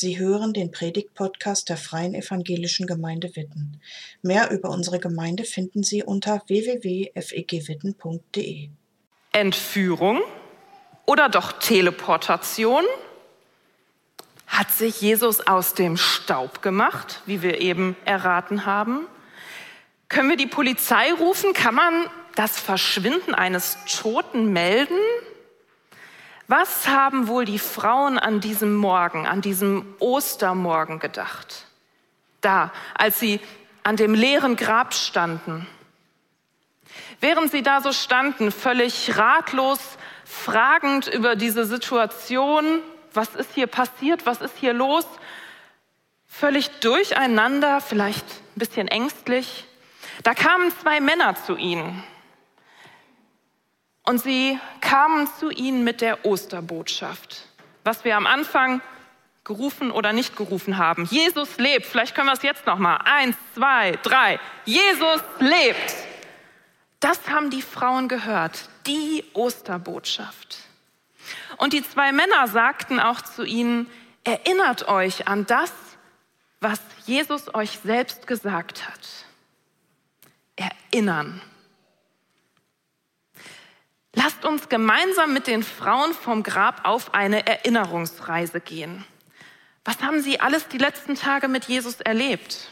Sie hören den Predigt-Podcast der Freien Evangelischen Gemeinde Witten. Mehr über unsere Gemeinde finden Sie unter www.fegwitten.de. Entführung oder doch Teleportation? Hat sich Jesus aus dem Staub gemacht, wie wir eben erraten haben? Können wir die Polizei rufen? Kann man das Verschwinden eines Toten melden? Was haben wohl die Frauen an diesem Morgen, an diesem Ostermorgen gedacht? Da, als sie an dem leeren Grab standen. Während sie da so standen, völlig ratlos, fragend über diese Situation, was ist hier passiert, was ist hier los, völlig durcheinander, vielleicht ein bisschen ängstlich, da kamen zwei Männer zu ihnen und sie kamen zu ihnen mit der Osterbotschaft, was wir am Anfang gerufen oder nicht gerufen haben. Jesus lebt. Vielleicht können wir es jetzt noch mal. Eins, zwei, drei. Jesus lebt. Das haben die Frauen gehört. Die Osterbotschaft. Und die zwei Männer sagten auch zu ihnen: Erinnert euch an das, was Jesus euch selbst gesagt hat. Erinnern. Lasst uns gemeinsam mit den Frauen vom Grab auf eine Erinnerungsreise gehen. Was haben sie alles die letzten Tage mit Jesus erlebt?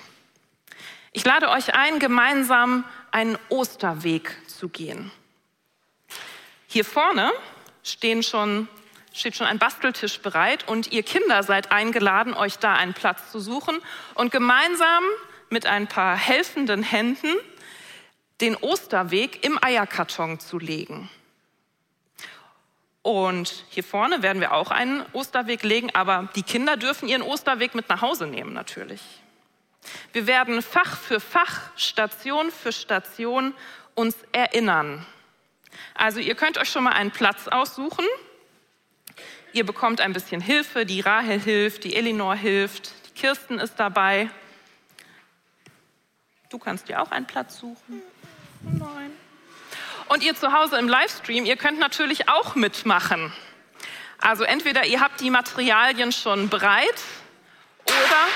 Ich lade euch ein, gemeinsam einen Osterweg zu gehen. Hier vorne stehen schon, steht schon ein Basteltisch bereit und ihr Kinder seid eingeladen, euch da einen Platz zu suchen und gemeinsam mit ein paar helfenden Händen den Osterweg im Eierkarton zu legen. Und hier vorne werden wir auch einen Osterweg legen, aber die Kinder dürfen ihren Osterweg mit nach Hause nehmen natürlich. Wir werden Fach für Fach, Station für Station uns erinnern. Also ihr könnt euch schon mal einen Platz aussuchen. Ihr bekommt ein bisschen Hilfe, die Rahel hilft, die Elinor hilft, die Kirsten ist dabei. Du kannst dir auch einen Platz suchen. Nein. Und ihr zu Hause im Livestream, ihr könnt natürlich auch mitmachen. Also entweder ihr habt die Materialien schon bereit oder,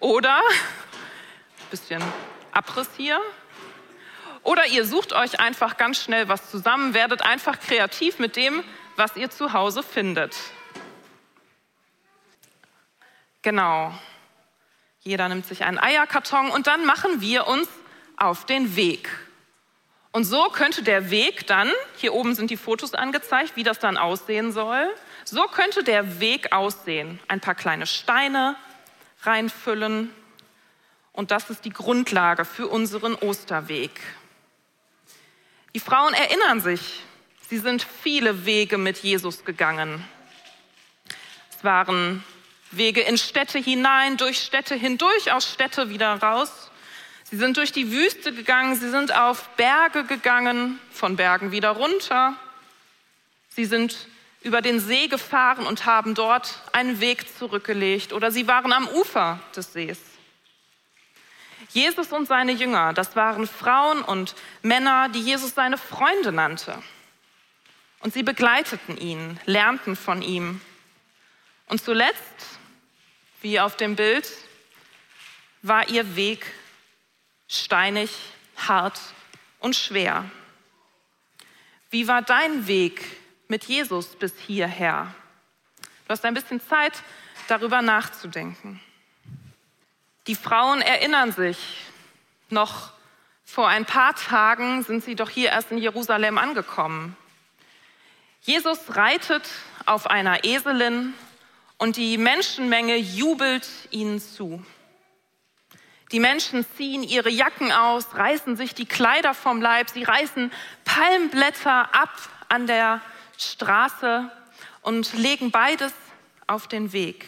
oder, bisschen Abriss hier, oder ihr sucht euch einfach ganz schnell was zusammen, werdet einfach kreativ mit dem, was ihr zu Hause findet. Genau. Jeder nimmt sich einen Eierkarton und dann machen wir uns auf den Weg. Und so könnte der Weg dann, hier oben sind die Fotos angezeigt, wie das dann aussehen soll, so könnte der Weg aussehen. Ein paar kleine Steine reinfüllen und das ist die Grundlage für unseren Osterweg. Die Frauen erinnern sich, sie sind viele Wege mit Jesus gegangen. Es waren Wege in Städte hinein, durch Städte hindurch, aus Städte wieder raus. Sie sind durch die Wüste gegangen, sie sind auf Berge gegangen, von Bergen wieder runter. Sie sind über den See gefahren und haben dort einen Weg zurückgelegt oder sie waren am Ufer des Sees. Jesus und seine Jünger, das waren Frauen und Männer, die Jesus seine Freunde nannte. Und sie begleiteten ihn, lernten von ihm. Und zuletzt, wie auf dem Bild, war ihr Weg steinig, hart und schwer. Wie war dein Weg mit Jesus bis hierher? Du hast ein bisschen Zeit, darüber nachzudenken. Die Frauen erinnern sich, noch vor ein paar Tagen sind sie doch hier erst in Jerusalem angekommen. Jesus reitet auf einer Eselin und die Menschenmenge jubelt ihnen zu. Die Menschen ziehen ihre Jacken aus, reißen sich die Kleider vom Leib, sie reißen Palmblätter ab an der Straße und legen beides auf den Weg,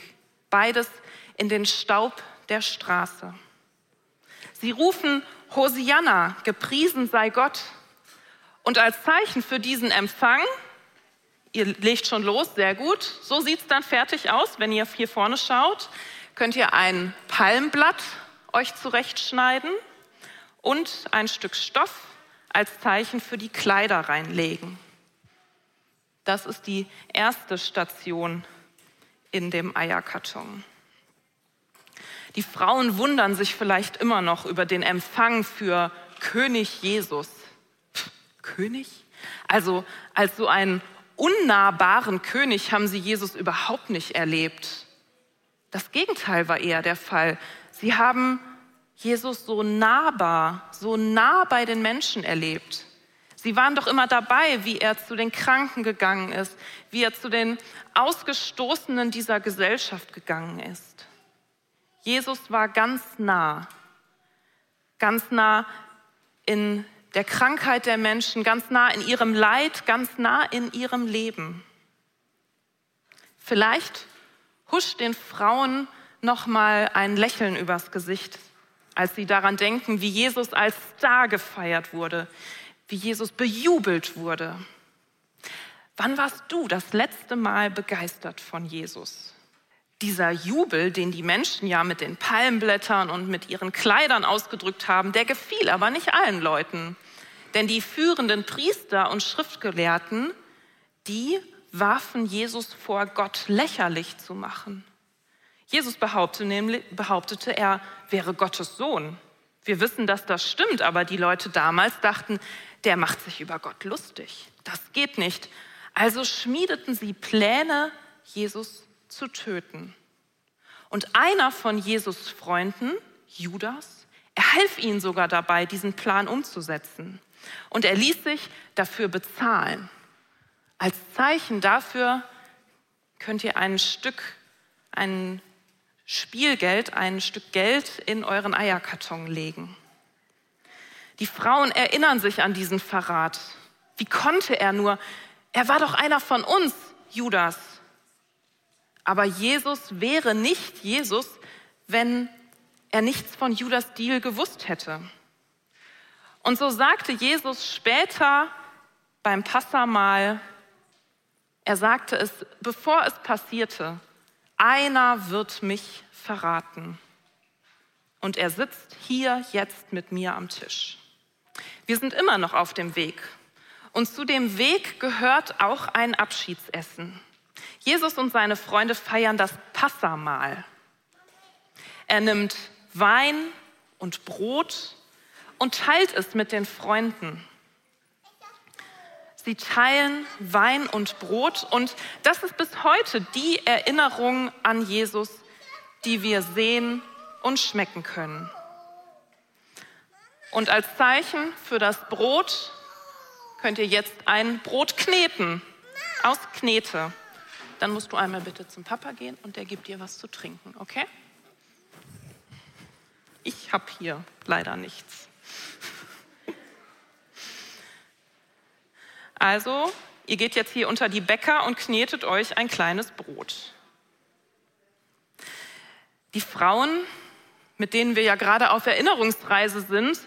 beides in den Staub der Straße. Sie rufen Hosianna, gepriesen sei Gott. Und als Zeichen für diesen Empfang, ihr legt schon los, sehr gut, so sieht es dann fertig aus, wenn ihr hier vorne schaut, könnt ihr ein Palmblatt euch zurechtschneiden und ein Stück Stoff als Zeichen für die Kleider reinlegen. Das ist die erste Station in dem Eierkarton. Die Frauen wundern sich vielleicht immer noch über den Empfang für König Jesus. Pff, König? Also als so einen unnahbaren König haben sie Jesus überhaupt nicht erlebt. Das Gegenteil war eher der Fall. Sie haben Jesus so nahbar, so nah bei den Menschen erlebt. Sie waren doch immer dabei, wie er zu den Kranken gegangen ist, wie er zu den Ausgestoßenen dieser Gesellschaft gegangen ist. Jesus war ganz nah, ganz nah in der Krankheit der Menschen, ganz nah in ihrem Leid, ganz nah in ihrem Leben. Vielleicht huscht den Frauen noch mal ein Lächeln übers Gesicht, als sie daran denken, wie Jesus als Star gefeiert wurde, wie Jesus bejubelt wurde. Wann warst du das letzte Mal begeistert von Jesus? Dieser Jubel, den die Menschen ja mit den Palmblättern und mit ihren Kleidern ausgedrückt haben, der gefiel aber nicht allen Leuten. Denn die führenden Priester und Schriftgelehrten, die warfen Jesus vor, Gott lächerlich zu machen. Jesus behauptete, nämlich, behauptete, er wäre Gottes Sohn. Wir wissen, dass das stimmt, aber die Leute damals dachten, der macht sich über Gott lustig. Das geht nicht. Also schmiedeten sie Pläne, Jesus zu töten. Und einer von Jesus Freunden, Judas, er half ihnen sogar dabei, diesen Plan umzusetzen. Und er ließ sich dafür bezahlen. Als Zeichen dafür könnt ihr ein Stück, ein Spielgeld, ein Stück Geld in euren Eierkarton legen. Die Frauen erinnern sich an diesen Verrat. Wie konnte er nur? Er war doch einer von uns, Judas. Aber Jesus wäre nicht Jesus, wenn er nichts von Judas Deal gewusst hätte. Und so sagte Jesus später beim Passamal, er sagte es, bevor es passierte, einer wird mich verraten. Und er sitzt hier jetzt mit mir am Tisch. Wir sind immer noch auf dem Weg. Und zu dem Weg gehört auch ein Abschiedsessen. Jesus und seine Freunde feiern das Passamahl. Er nimmt Wein und Brot und teilt es mit den Freunden. Sie teilen Wein und Brot und das ist bis heute die Erinnerung an Jesus, die wir sehen und schmecken können. Und als Zeichen für das Brot könnt ihr jetzt ein Brot kneten aus Knete. Dann musst du einmal bitte zum Papa gehen und der gibt dir was zu trinken, okay? Ich habe hier leider nichts. Also, ihr geht jetzt hier unter die Bäcker und knetet euch ein kleines Brot. Die Frauen, mit denen wir ja gerade auf Erinnerungsreise sind,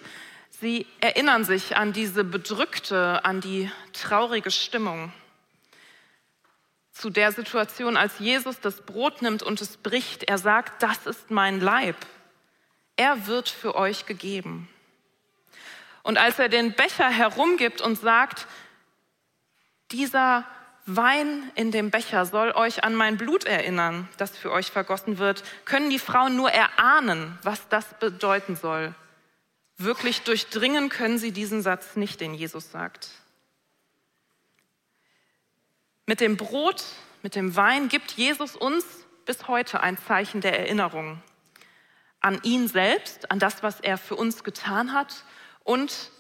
sie erinnern sich an diese bedrückte, an die traurige Stimmung. Zu der Situation, als Jesus das Brot nimmt und es bricht, er sagt, das ist mein Leib. Er wird für euch gegeben. Und als er den Becher herumgibt und sagt, dieser Wein in dem Becher soll euch an mein Blut erinnern, das für euch vergossen wird, können die Frauen nur erahnen, was das bedeuten soll. Wirklich durchdringen können sie diesen Satz nicht, den Jesus sagt. Mit dem Brot, mit dem Wein gibt Jesus uns bis heute ein Zeichen der Erinnerung an ihn selbst, an das, was er für uns getan hat und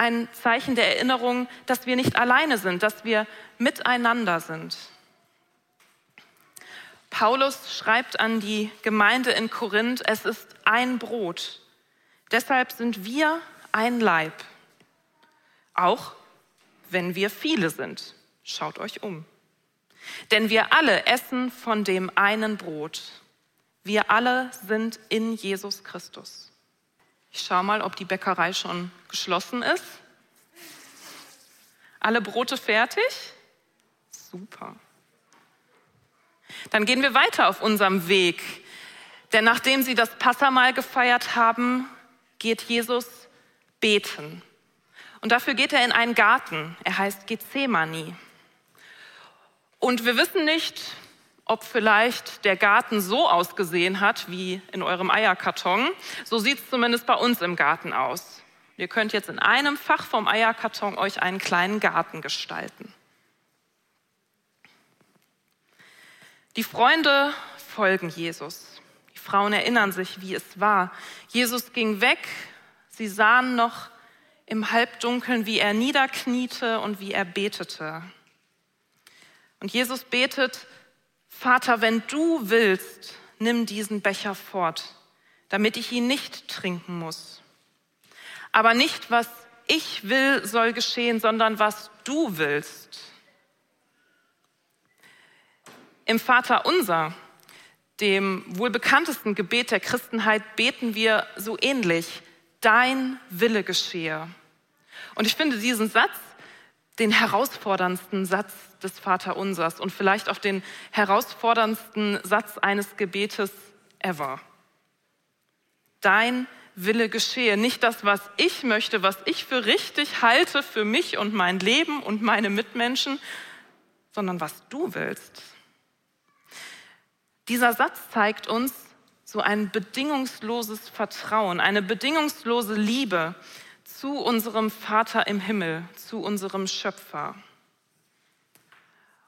ein Zeichen der Erinnerung, dass wir nicht alleine sind, dass wir miteinander sind. Paulus schreibt an die Gemeinde in Korinth, es ist ein Brot. Deshalb sind wir ein Leib. Auch wenn wir viele sind. Schaut euch um. Denn wir alle essen von dem einen Brot. Wir alle sind in Jesus Christus. Ich schaue mal, ob die Bäckerei schon geschlossen ist. Alle Brote fertig? Super. Dann gehen wir weiter auf unserem Weg. Denn nachdem sie das Passamal gefeiert haben, geht Jesus beten. Und dafür geht er in einen Garten. Er heißt Gethsemane. Und wir wissen nicht, ob vielleicht der Garten so ausgesehen hat wie in eurem Eierkarton. So sieht es zumindest bei uns im Garten aus. Ihr könnt jetzt in einem Fach vom Eierkarton euch einen kleinen Garten gestalten. Die Freunde folgen Jesus. Die Frauen erinnern sich, wie es war. Jesus ging weg. Sie sahen noch im Halbdunkeln, wie er niederkniete und wie er betete. Und Jesus betet, Vater, wenn du willst, nimm diesen Becher fort, damit ich ihn nicht trinken muss. Aber nicht, was ich will, soll geschehen, sondern was du willst. Im Vater unser, dem wohl bekanntesten Gebet der Christenheit, beten wir so ähnlich, dein Wille geschehe. Und ich finde diesen Satz den herausforderndsten Satz des Vaterunsers und vielleicht auch den herausforderndsten Satz eines Gebetes ever. Dein Wille geschehe. Nicht das, was ich möchte, was ich für richtig halte für mich und mein Leben und meine Mitmenschen, sondern was du willst. Dieser Satz zeigt uns so ein bedingungsloses Vertrauen, eine bedingungslose Liebe zu unserem Vater im Himmel, zu unserem Schöpfer.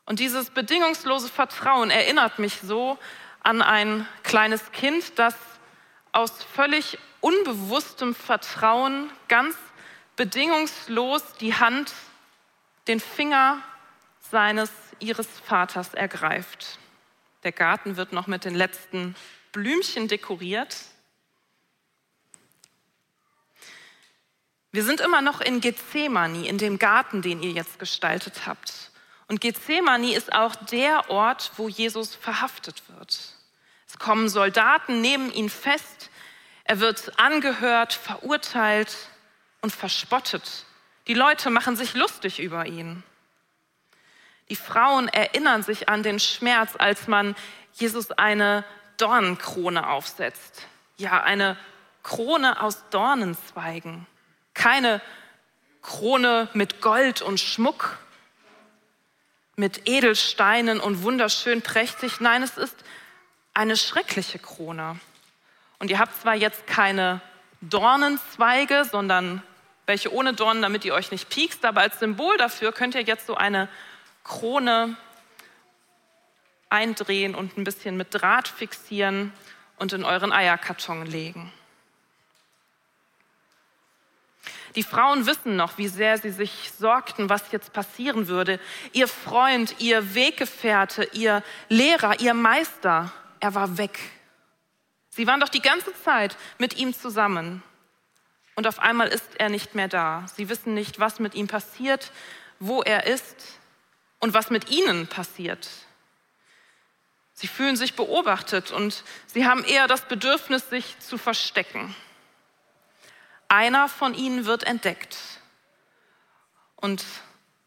Und dieses bedingungslose Vertrauen erinnert mich so an ein kleines Kind, das aus völlig unbewusstem Vertrauen ganz bedingungslos die Hand, den Finger seines, ihres Vaters ergreift. Der Garten wird noch mit den letzten Blümchen dekoriert. Wir sind immer noch in Gethsemane, in dem Garten, den ihr jetzt gestaltet habt. Und Gethsemane ist auch der Ort, wo Jesus verhaftet wird. Es kommen Soldaten, nehmen ihn fest, er wird angehört, verurteilt und verspottet. Die Leute machen sich lustig über ihn. Die Frauen erinnern sich an den Schmerz, als man Jesus eine Dornenkrone aufsetzt. Ja, eine Krone aus Dornenzweigen. Keine Krone mit Gold und Schmuck, mit Edelsteinen und wunderschön prächtig. Nein, es ist eine schreckliche Krone. Und ihr habt zwar jetzt keine Dornenzweige, sondern welche ohne Dornen, damit ihr euch nicht piekst, aber als Symbol dafür könnt ihr jetzt so eine Krone eindrehen und ein bisschen mit Draht fixieren und in euren Eierkarton legen. Die Frauen wissen noch, wie sehr sie sich sorgten, was jetzt passieren würde. Ihr Freund, ihr Weggefährte, ihr Lehrer, ihr Meister, er war weg. Sie waren doch die ganze Zeit mit ihm zusammen. Und auf einmal ist er nicht mehr da. Sie wissen nicht, was mit ihm passiert, wo er ist und was mit ihnen passiert. Sie fühlen sich beobachtet und sie haben eher das Bedürfnis, sich zu verstecken. Einer von ihnen wird entdeckt. Und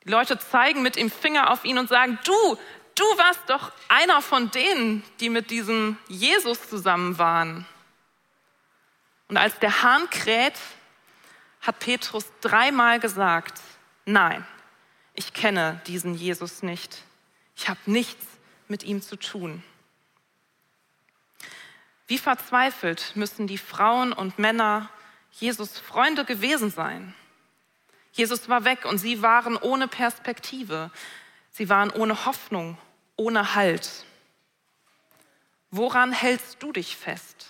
die Leute zeigen mit dem Finger auf ihn und sagen, du, du warst doch einer von denen, die mit diesem Jesus zusammen waren. Und als der Hahn kräht, hat Petrus dreimal gesagt, nein, ich kenne diesen Jesus nicht. Ich habe nichts mit ihm zu tun. Wie verzweifelt müssen die Frauen und Männer Jesus Freunde gewesen sein. Jesus war weg und sie waren ohne Perspektive. Sie waren ohne Hoffnung, ohne Halt. Woran hältst du dich fest?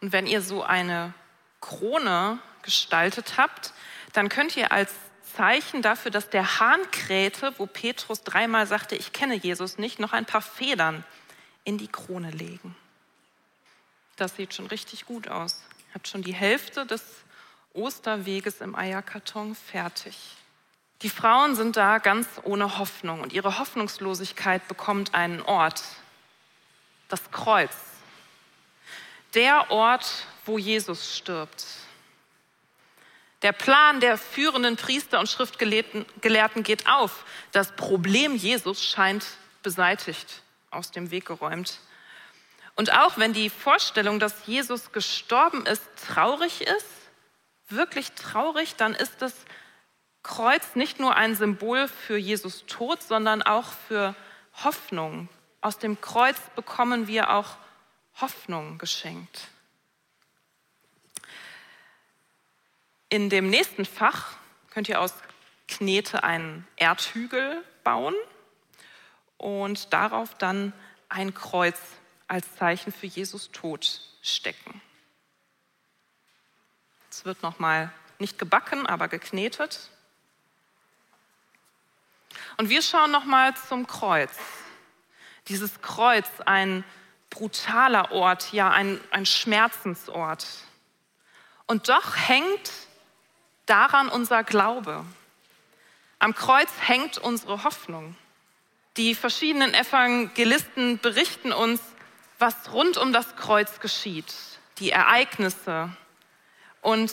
Und wenn ihr so eine Krone gestaltet habt, dann könnt ihr als Zeichen dafür, dass der Hahn krähte, wo Petrus dreimal sagte, ich kenne Jesus nicht, noch ein paar Federn in die Krone legen. Das sieht schon richtig gut aus hat schon die Hälfte des Osterweges im Eierkarton fertig. Die Frauen sind da ganz ohne Hoffnung und ihre Hoffnungslosigkeit bekommt einen Ort, das Kreuz. Der Ort, wo Jesus stirbt. Der Plan der führenden Priester und Schriftgelehrten geht auf. Das Problem Jesus scheint beseitigt, aus dem Weg geräumt. Und auch wenn die Vorstellung, dass Jesus gestorben ist, traurig ist, wirklich traurig, dann ist das Kreuz nicht nur ein Symbol für Jesus Tod, sondern auch für Hoffnung aus dem Kreuz bekommen wir auch Hoffnung geschenkt. In dem nächsten Fach könnt ihr aus Knete einen Erdhügel bauen und darauf dann ein Kreuz als Zeichen für Jesus Tod stecken. Es wird nochmal nicht gebacken, aber geknetet. Und wir schauen nochmal zum Kreuz. Dieses Kreuz, ein brutaler Ort, ja, ein, ein Schmerzensort. Und doch hängt daran unser Glaube. Am Kreuz hängt unsere Hoffnung. Die verschiedenen Evangelisten berichten uns, was rund um das Kreuz geschieht, die Ereignisse und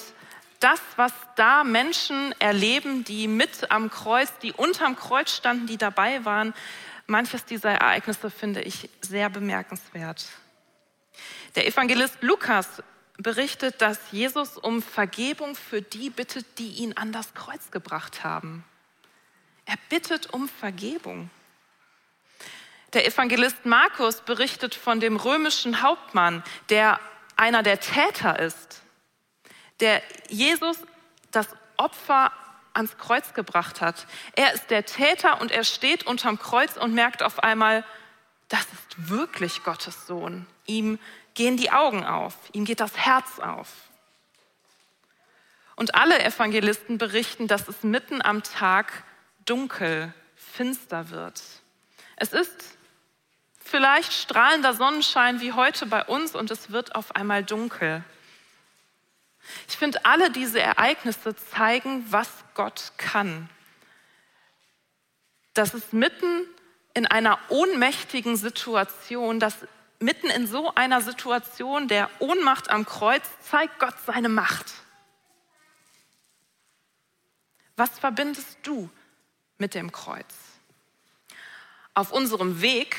das, was da Menschen erleben, die mit am Kreuz, die unterm Kreuz standen, die dabei waren, manches dieser Ereignisse finde ich sehr bemerkenswert. Der Evangelist Lukas berichtet, dass Jesus um Vergebung für die bittet, die ihn an das Kreuz gebracht haben. Er bittet um Vergebung. Der Evangelist Markus berichtet von dem römischen Hauptmann, der einer der Täter ist, der Jesus das Opfer ans Kreuz gebracht hat. Er ist der Täter und er steht unterm Kreuz und merkt auf einmal, das ist wirklich Gottes Sohn. Ihm gehen die Augen auf, ihm geht das Herz auf. Und alle Evangelisten berichten, dass es mitten am Tag dunkel, finster wird. Es ist vielleicht strahlender Sonnenschein wie heute bei uns und es wird auf einmal dunkel. Ich finde, alle diese Ereignisse zeigen, was Gott kann. Dass es mitten in einer ohnmächtigen Situation, dass mitten in so einer Situation der Ohnmacht am Kreuz zeigt Gott seine Macht. Was verbindest du mit dem Kreuz? Auf unserem Weg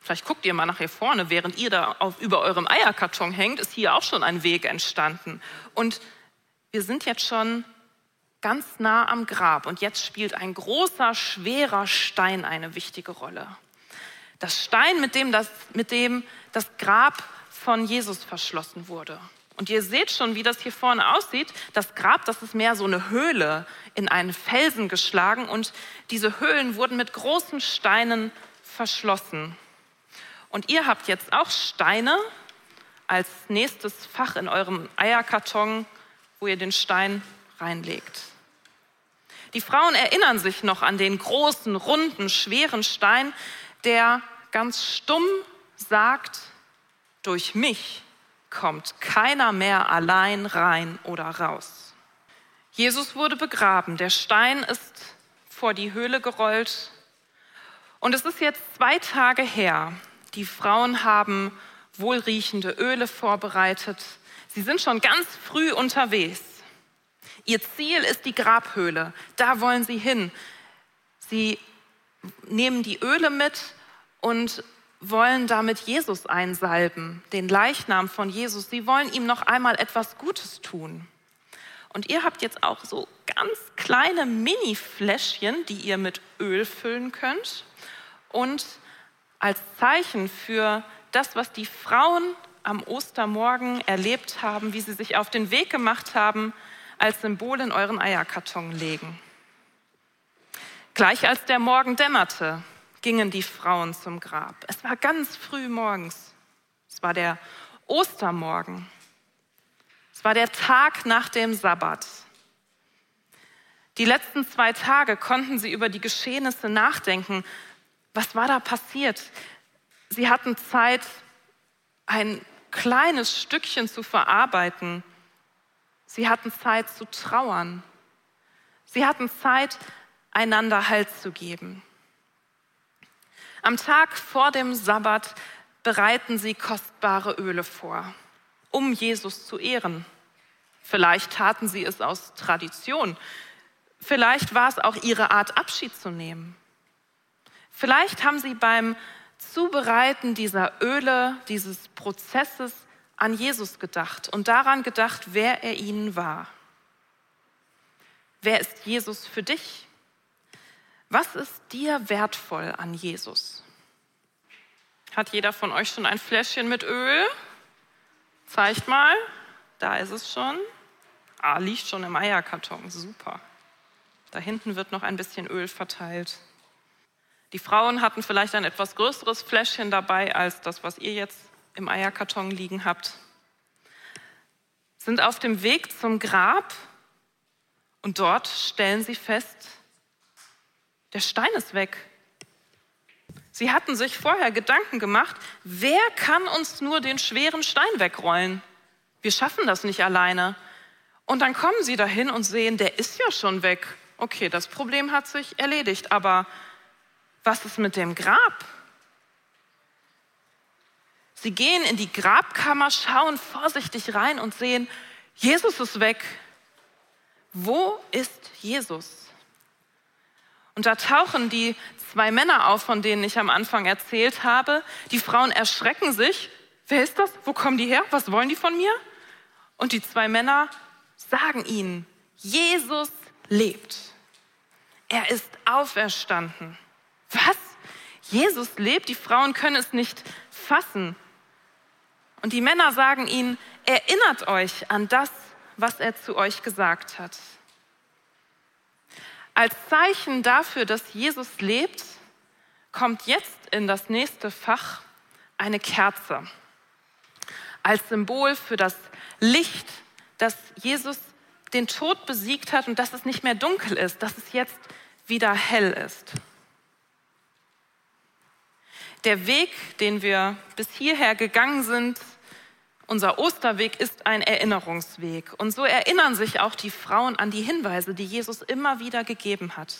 Vielleicht guckt ihr mal nach hier vorne, während ihr da auf, über eurem Eierkarton hängt, ist hier auch schon ein Weg entstanden. Und wir sind jetzt schon ganz nah am Grab und jetzt spielt ein großer, schwerer Stein eine wichtige Rolle. Das Stein, mit dem das, mit dem das Grab von Jesus verschlossen wurde. Und ihr seht schon, wie das hier vorne aussieht. Das Grab, das ist mehr so eine Höhle in einen Felsen geschlagen und diese Höhlen wurden mit großen Steinen verschlossen. Und ihr habt jetzt auch Steine als nächstes Fach in eurem Eierkarton, wo ihr den Stein reinlegt. Die Frauen erinnern sich noch an den großen, runden, schweren Stein, der ganz stumm sagt, durch mich kommt keiner mehr allein rein oder raus. Jesus wurde begraben, der Stein ist vor die Höhle gerollt und es ist jetzt zwei Tage her, die Frauen haben wohlriechende Öle vorbereitet. Sie sind schon ganz früh unterwegs. Ihr Ziel ist die Grabhöhle. Da wollen sie hin. Sie nehmen die Öle mit und wollen damit Jesus einsalben, den Leichnam von Jesus. Sie wollen ihm noch einmal etwas Gutes tun. Und ihr habt jetzt auch so ganz kleine Mini-Fläschchen, die ihr mit Öl füllen könnt. Und als Zeichen für das, was die Frauen am Ostermorgen erlebt haben, wie sie sich auf den Weg gemacht haben, als Symbol in euren Eierkarton legen. Gleich als der Morgen dämmerte, gingen die Frauen zum Grab. Es war ganz früh morgens. Es war der Ostermorgen. Es war der Tag nach dem Sabbat. Die letzten zwei Tage konnten sie über die Geschehnisse nachdenken, was war da passiert? Sie hatten Zeit, ein kleines Stückchen zu verarbeiten. Sie hatten Zeit zu trauern. Sie hatten Zeit, einander Halt zu geben. Am Tag vor dem Sabbat bereiten sie kostbare Öle vor, um Jesus zu ehren. Vielleicht taten sie es aus Tradition. Vielleicht war es auch ihre Art, Abschied zu nehmen. Vielleicht haben Sie beim Zubereiten dieser Öle, dieses Prozesses an Jesus gedacht und daran gedacht, wer er Ihnen war. Wer ist Jesus für dich? Was ist dir wertvoll an Jesus? Hat jeder von euch schon ein Fläschchen mit Öl? Zeigt mal, da ist es schon. Ah, liegt schon im Eierkarton, super. Da hinten wird noch ein bisschen Öl verteilt. Die Frauen hatten vielleicht ein etwas größeres Fläschchen dabei als das, was ihr jetzt im Eierkarton liegen habt. Sind auf dem Weg zum Grab und dort stellen sie fest, der Stein ist weg. Sie hatten sich vorher Gedanken gemacht, wer kann uns nur den schweren Stein wegrollen? Wir schaffen das nicht alleine. Und dann kommen sie dahin und sehen, der ist ja schon weg. Okay, das Problem hat sich erledigt, aber was ist mit dem Grab? Sie gehen in die Grabkammer, schauen vorsichtig rein und sehen, Jesus ist weg. Wo ist Jesus? Und da tauchen die zwei Männer auf, von denen ich am Anfang erzählt habe. Die Frauen erschrecken sich. Wer ist das? Wo kommen die her? Was wollen die von mir? Und die zwei Männer sagen ihnen, Jesus lebt. Er ist auferstanden. Was? Jesus lebt? Die Frauen können es nicht fassen. Und die Männer sagen ihnen, erinnert euch an das, was er zu euch gesagt hat. Als Zeichen dafür, dass Jesus lebt, kommt jetzt in das nächste Fach eine Kerze. Als Symbol für das Licht, dass Jesus den Tod besiegt hat und dass es nicht mehr dunkel ist, dass es jetzt wieder hell ist. Der Weg, den wir bis hierher gegangen sind, unser Osterweg ist ein Erinnerungsweg. Und so erinnern sich auch die Frauen an die Hinweise, die Jesus immer wieder gegeben hat.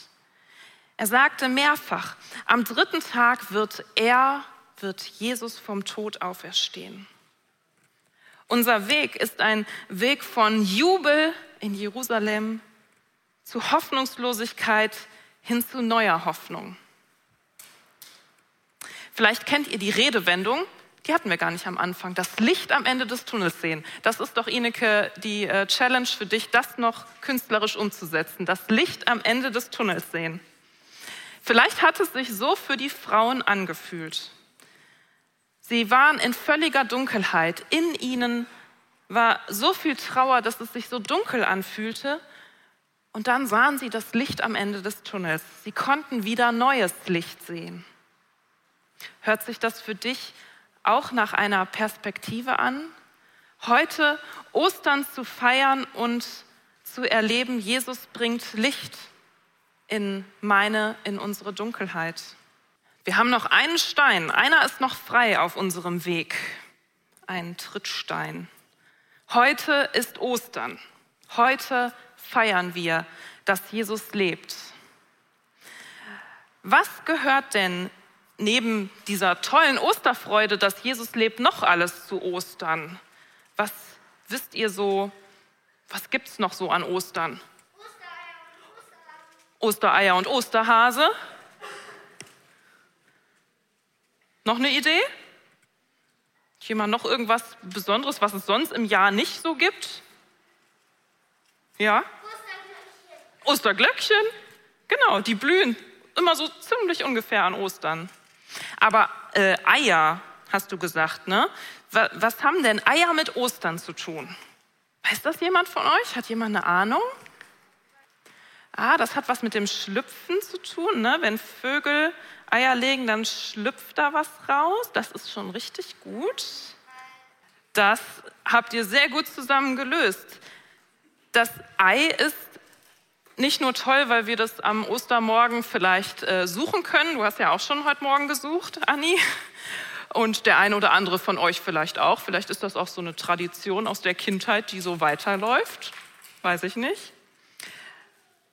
Er sagte mehrfach, am dritten Tag wird er, wird Jesus vom Tod auferstehen. Unser Weg ist ein Weg von Jubel in Jerusalem zu Hoffnungslosigkeit hin zu neuer Hoffnung. Vielleicht kennt ihr die Redewendung, die hatten wir gar nicht am Anfang. Das Licht am Ende des Tunnels sehen. Das ist doch, Ineke, die äh, Challenge für dich, das noch künstlerisch umzusetzen. Das Licht am Ende des Tunnels sehen. Vielleicht hat es sich so für die Frauen angefühlt. Sie waren in völliger Dunkelheit. In ihnen war so viel Trauer, dass es sich so dunkel anfühlte. Und dann sahen sie das Licht am Ende des Tunnels. Sie konnten wieder neues Licht sehen. Hört sich das für dich auch nach einer Perspektive an, heute Ostern zu feiern und zu erleben, Jesus bringt Licht in meine, in unsere Dunkelheit. Wir haben noch einen Stein, einer ist noch frei auf unserem Weg, ein Trittstein. Heute ist Ostern. Heute feiern wir, dass Jesus lebt. Was gehört denn neben dieser tollen Osterfreude, dass Jesus lebt, noch alles zu Ostern? Was wisst ihr so, was gibt es noch so an Ostern? Ostereier und Osterhase. Noch eine Idee? Jemand noch irgendwas Besonderes, was es sonst im Jahr nicht so gibt? Ja? Osterglöckchen. Osterglöckchen? Genau, die blühen immer so ziemlich ungefähr an Ostern. Aber äh, Eier, hast du gesagt, ne? Was haben denn Eier mit Ostern zu tun? Weiß das jemand von euch? Hat jemand eine Ahnung? Ah, das hat was mit dem Schlüpfen zu tun. Ne? Wenn Vögel Eier legen, dann schlüpft da was raus. Das ist schon richtig gut. Das habt ihr sehr gut zusammen gelöst. Das Ei ist nicht nur toll, weil wir das am Ostermorgen vielleicht äh, suchen können. Du hast ja auch schon heute Morgen gesucht, Anni. Und der eine oder andere von euch vielleicht auch. Vielleicht ist das auch so eine Tradition aus der Kindheit, die so weiterläuft. Weiß ich nicht.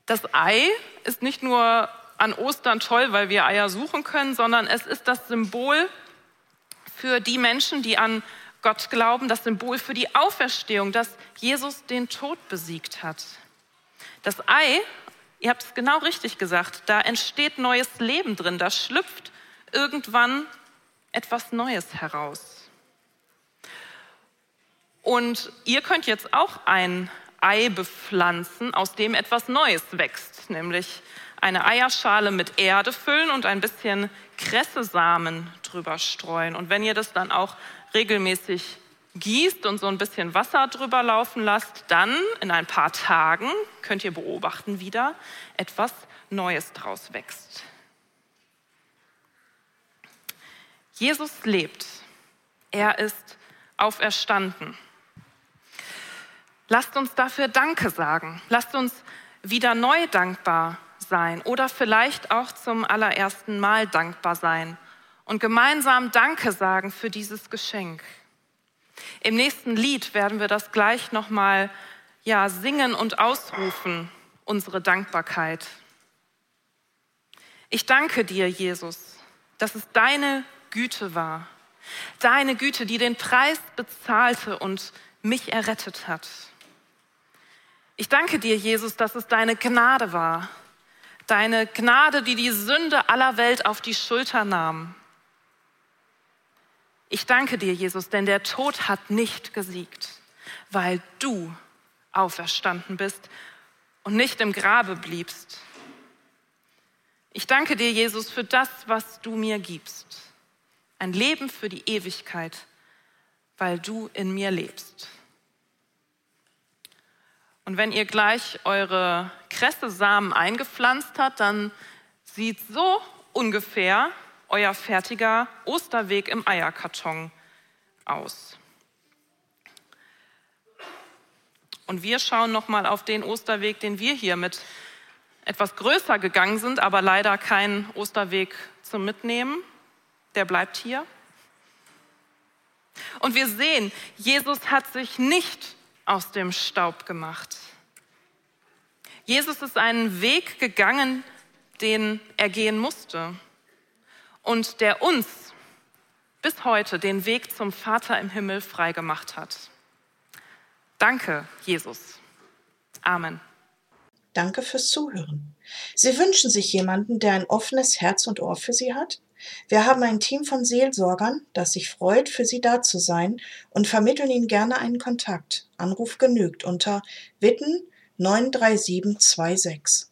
Das Ei ist nicht nur an Ostern toll, weil wir Eier suchen können, sondern es ist das Symbol für die Menschen, die an Gott glauben, das Symbol für die Auferstehung, dass Jesus den Tod besiegt hat. Das Ei, ihr habt es genau richtig gesagt, da entsteht neues Leben drin, da schlüpft irgendwann etwas Neues heraus. Und ihr könnt jetzt auch ein Ei bepflanzen, aus dem etwas Neues wächst, nämlich eine Eierschale mit Erde füllen und ein bisschen Kressesamen drüber streuen. Und wenn ihr das dann auch regelmäßig gießt und so ein bisschen Wasser drüber laufen lasst, dann in ein paar Tagen könnt ihr beobachten, wieder etwas Neues draus wächst. Jesus lebt. Er ist auferstanden. Lasst uns dafür Danke sagen. Lasst uns wieder neu dankbar sein oder vielleicht auch zum allerersten Mal dankbar sein und gemeinsam Danke sagen für dieses Geschenk. Im nächsten Lied werden wir das gleich nochmal ja, singen und ausrufen, unsere Dankbarkeit. Ich danke dir, Jesus, dass es deine Güte war. Deine Güte, die den Preis bezahlte und mich errettet hat. Ich danke dir, Jesus, dass es deine Gnade war. Deine Gnade, die die Sünde aller Welt auf die Schulter nahm ich danke dir, Jesus, denn der Tod hat nicht gesiegt, weil du auferstanden bist und nicht im Grabe bliebst. Ich danke dir, Jesus, für das, was du mir gibst. Ein Leben für die Ewigkeit, weil du in mir lebst. Und wenn ihr gleich eure Kresse-Samen eingepflanzt habt, dann sieht so ungefähr euer fertiger Osterweg im Eierkarton aus. Und wir schauen noch mal auf den Osterweg, den wir hier mit etwas größer gegangen sind, aber leider kein Osterweg zum Mitnehmen. Der bleibt hier. Und wir sehen, Jesus hat sich nicht aus dem Staub gemacht. Jesus ist einen Weg gegangen, den er gehen musste und der uns bis heute den Weg zum Vater im Himmel freigemacht hat. Danke, Jesus. Amen. Danke fürs Zuhören. Sie wünschen sich jemanden, der ein offenes Herz und Ohr für Sie hat? Wir haben ein Team von Seelsorgern, das sich freut, für Sie da zu sein und vermitteln Ihnen gerne einen Kontakt. Anruf genügt unter Witten 93726.